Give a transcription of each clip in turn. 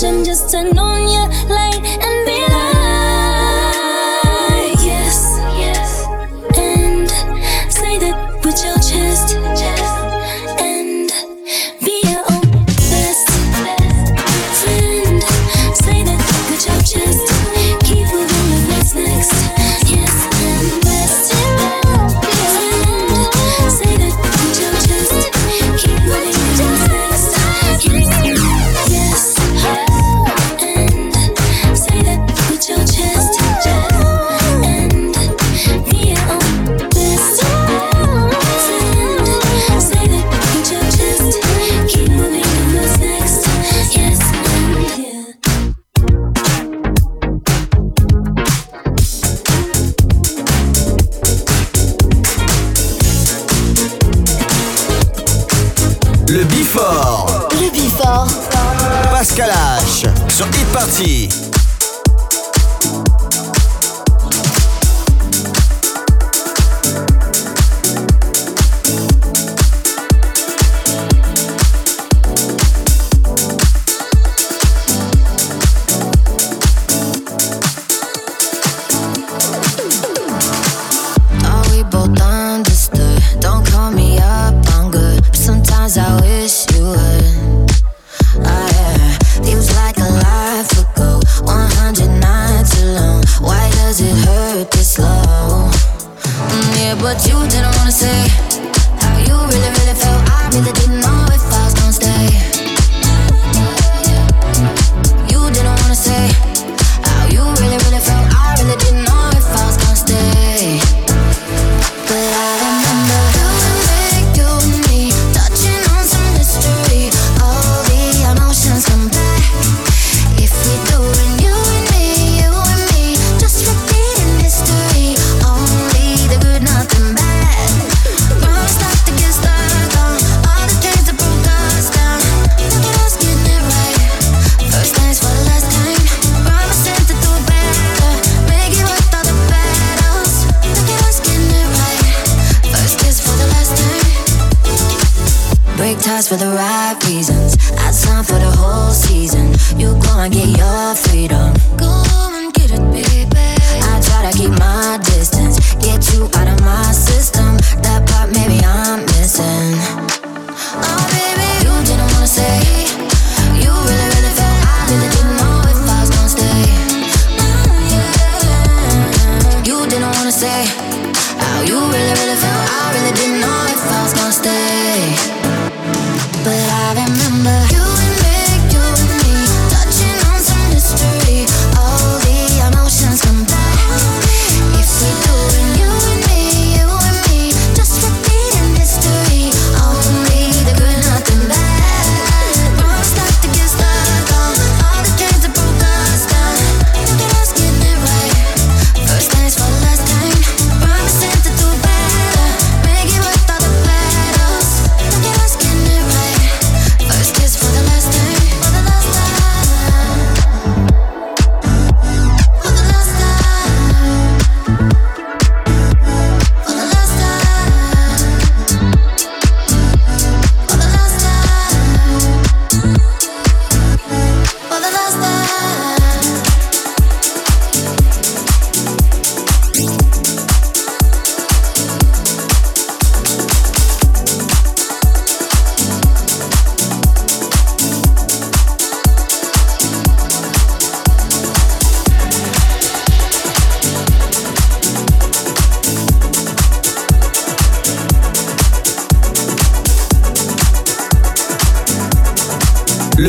just turn on your light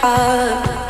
heart.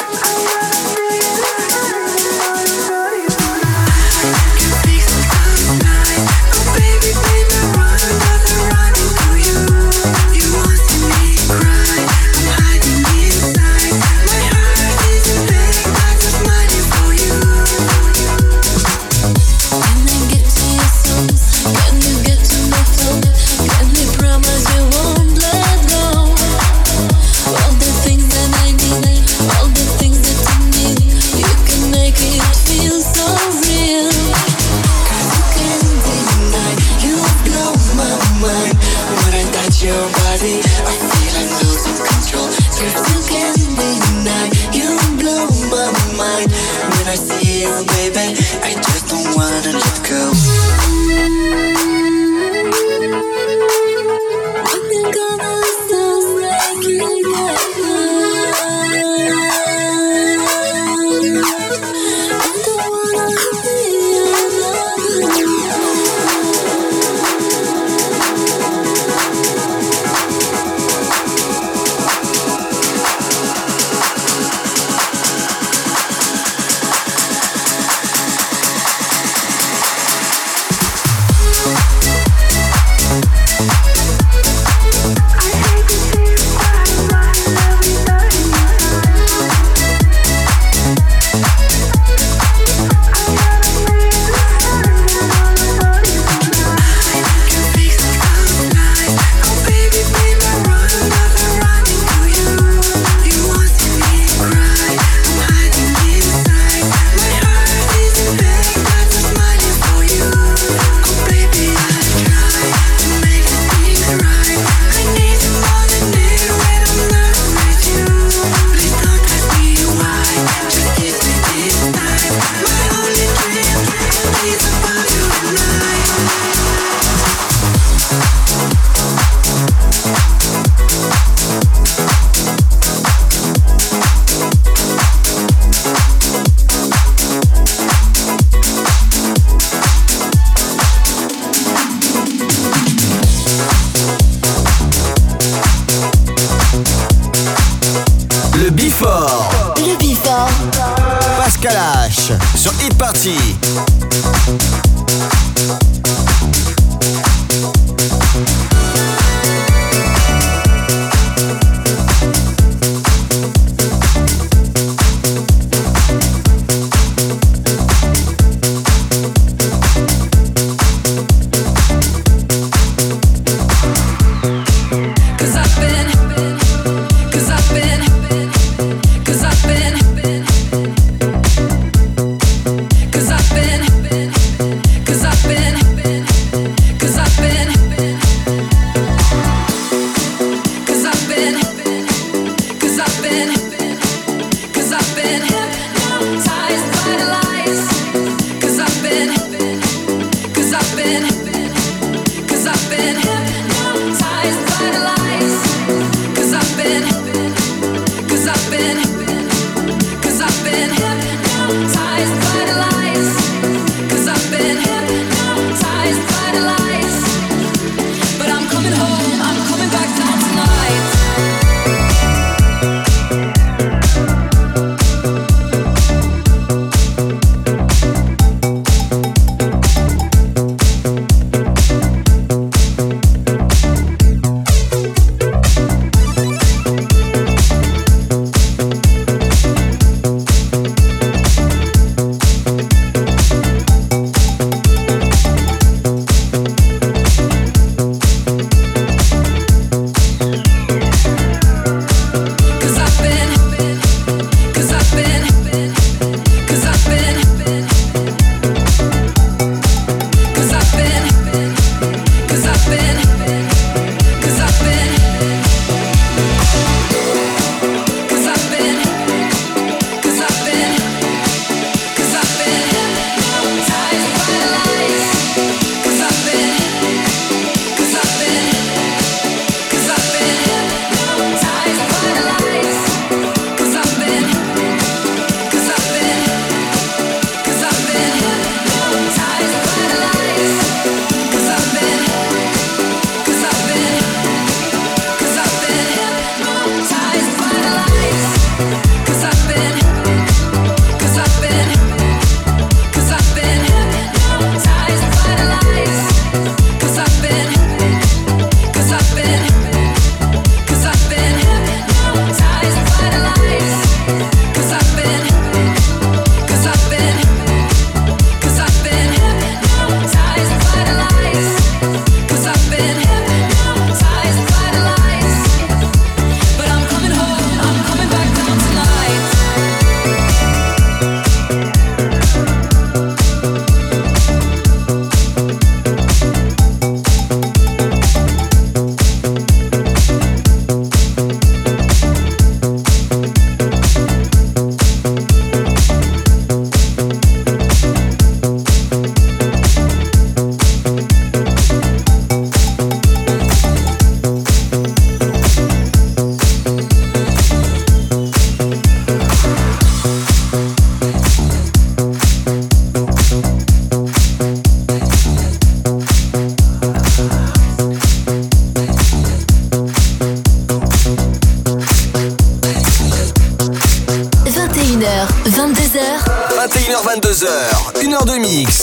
I wanna be your, I.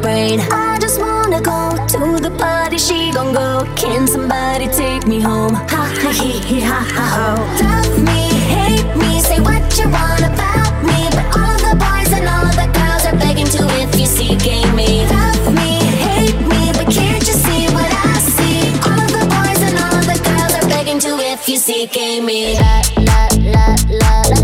brain. I just wanna go to the party, she gon' go. Can somebody take me home? Ha ha he he ha ha ho. Love me, hate me, say what you want about me. But all the boys and all the girls are begging to if you see game me. Love me, hate me, but can't you see what I see? All of the boys and all the girls are begging to if you see game me. La la la la la.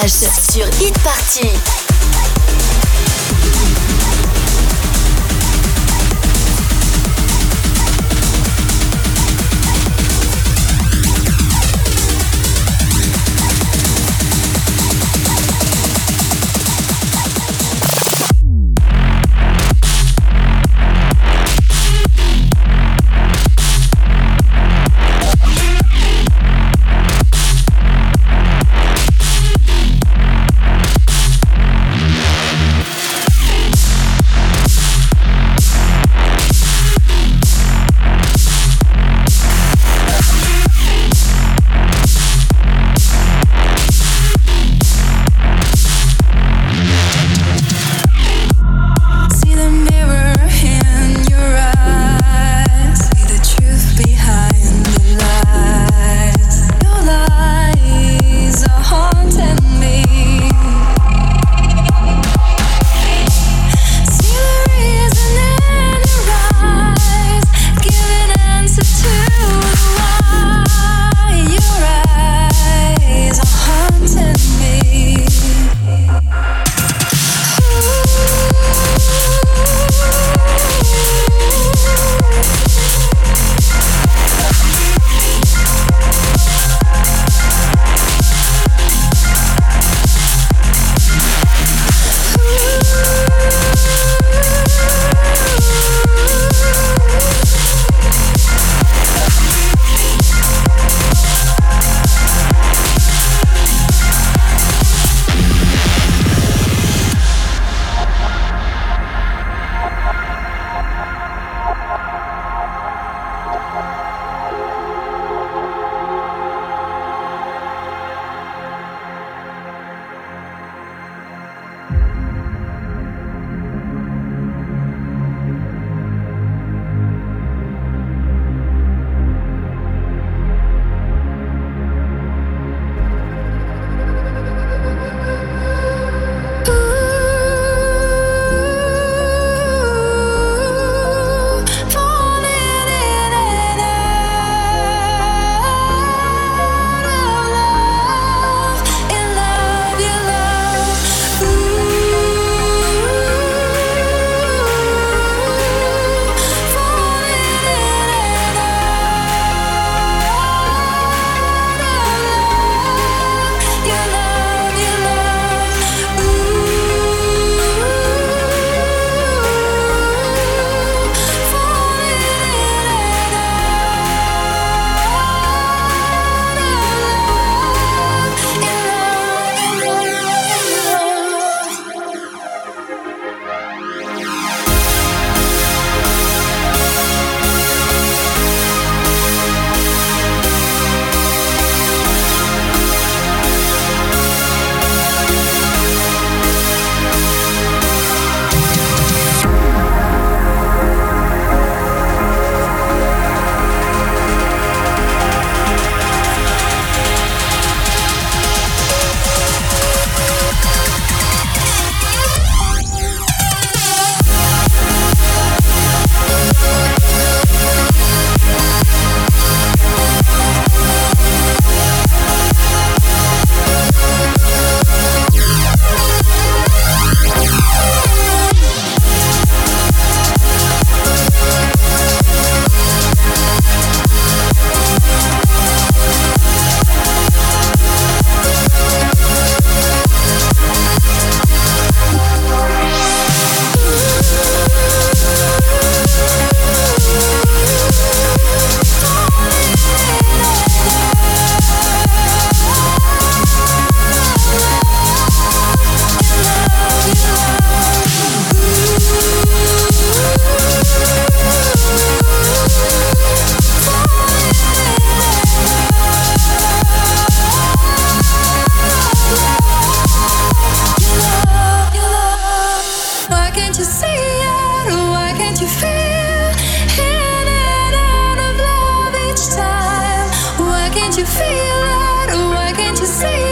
H. Sur Hit Party. Samedi,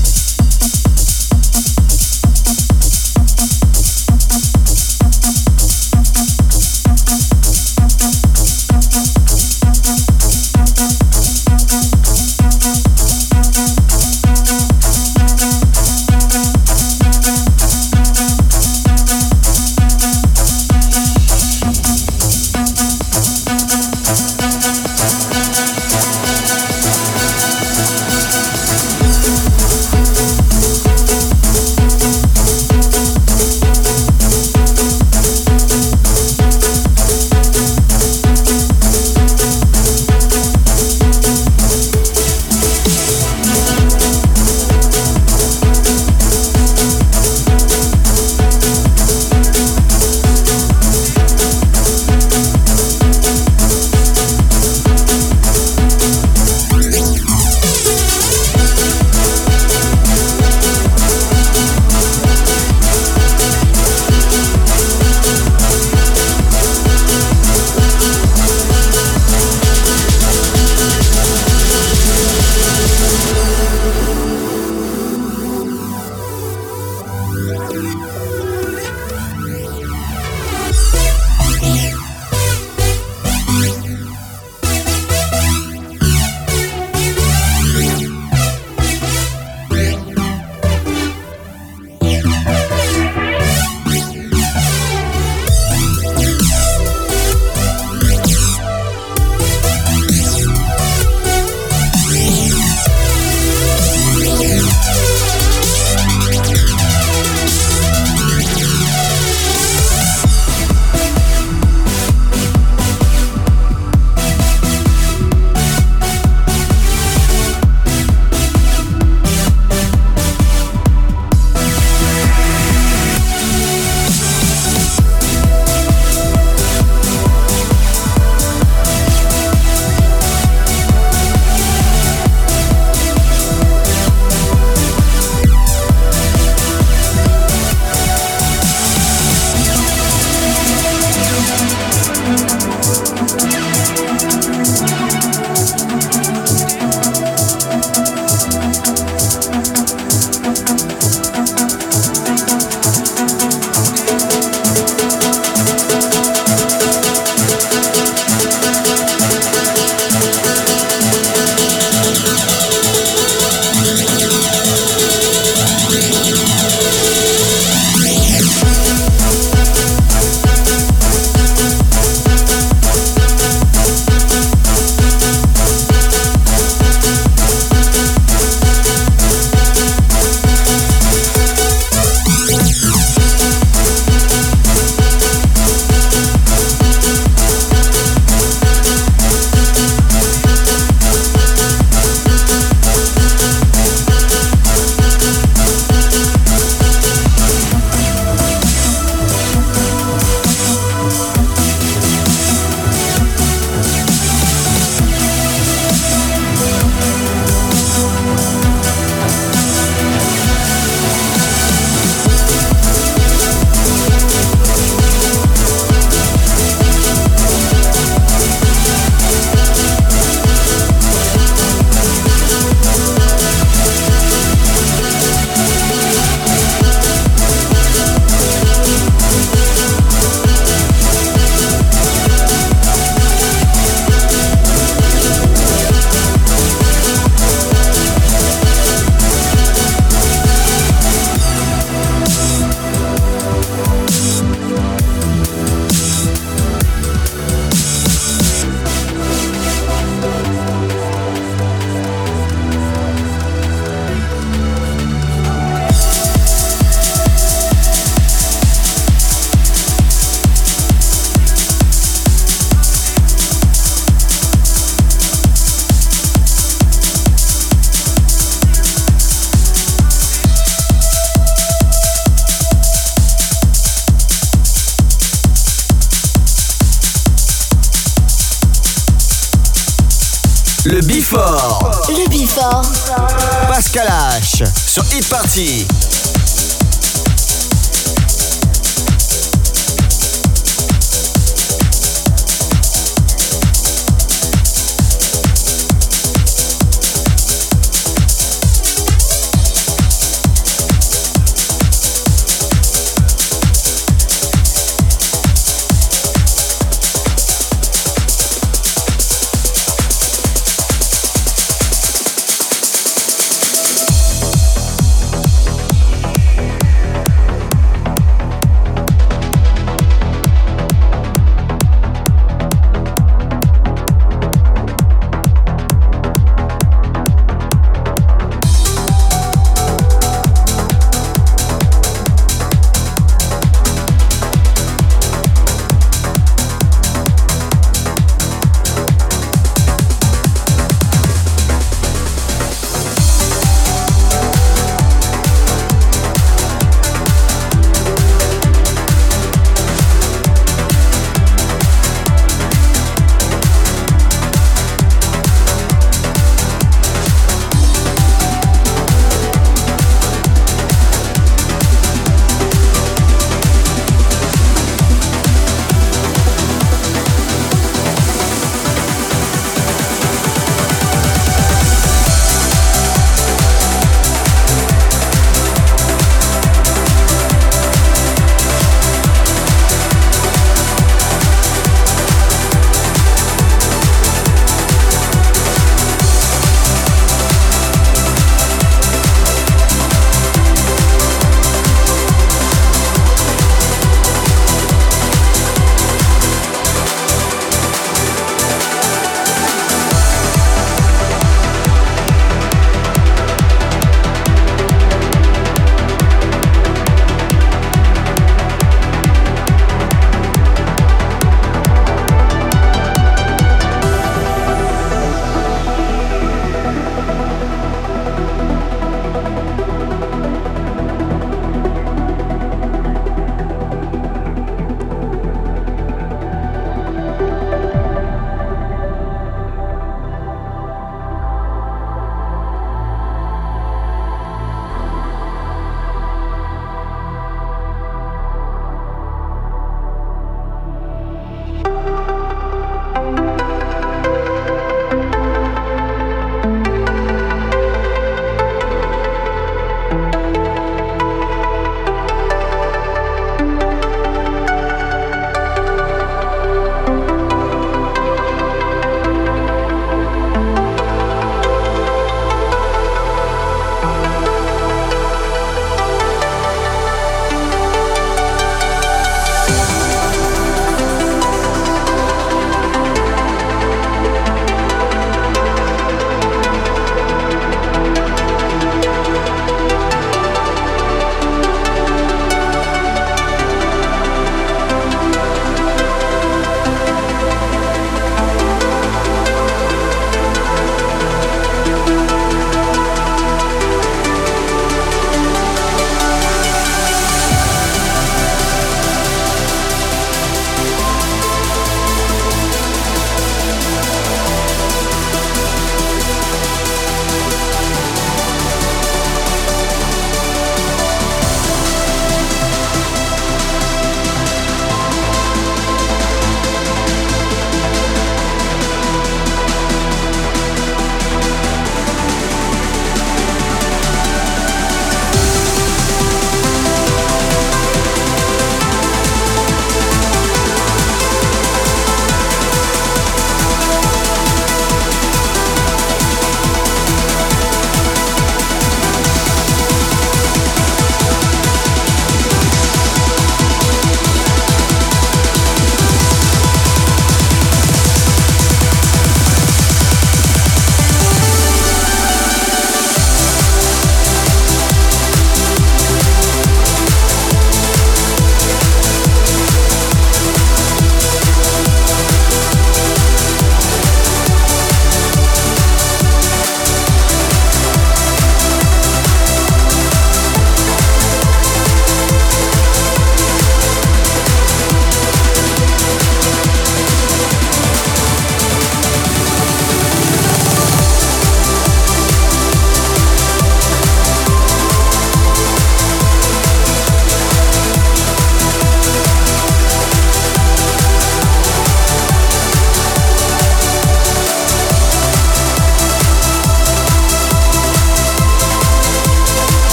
Sur Hit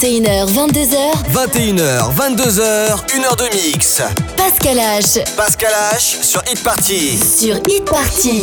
21h, 22h, 21h, 22h, 1h de mix. Pascal H. Pascal H sur Hit Party. Sur Hit Party.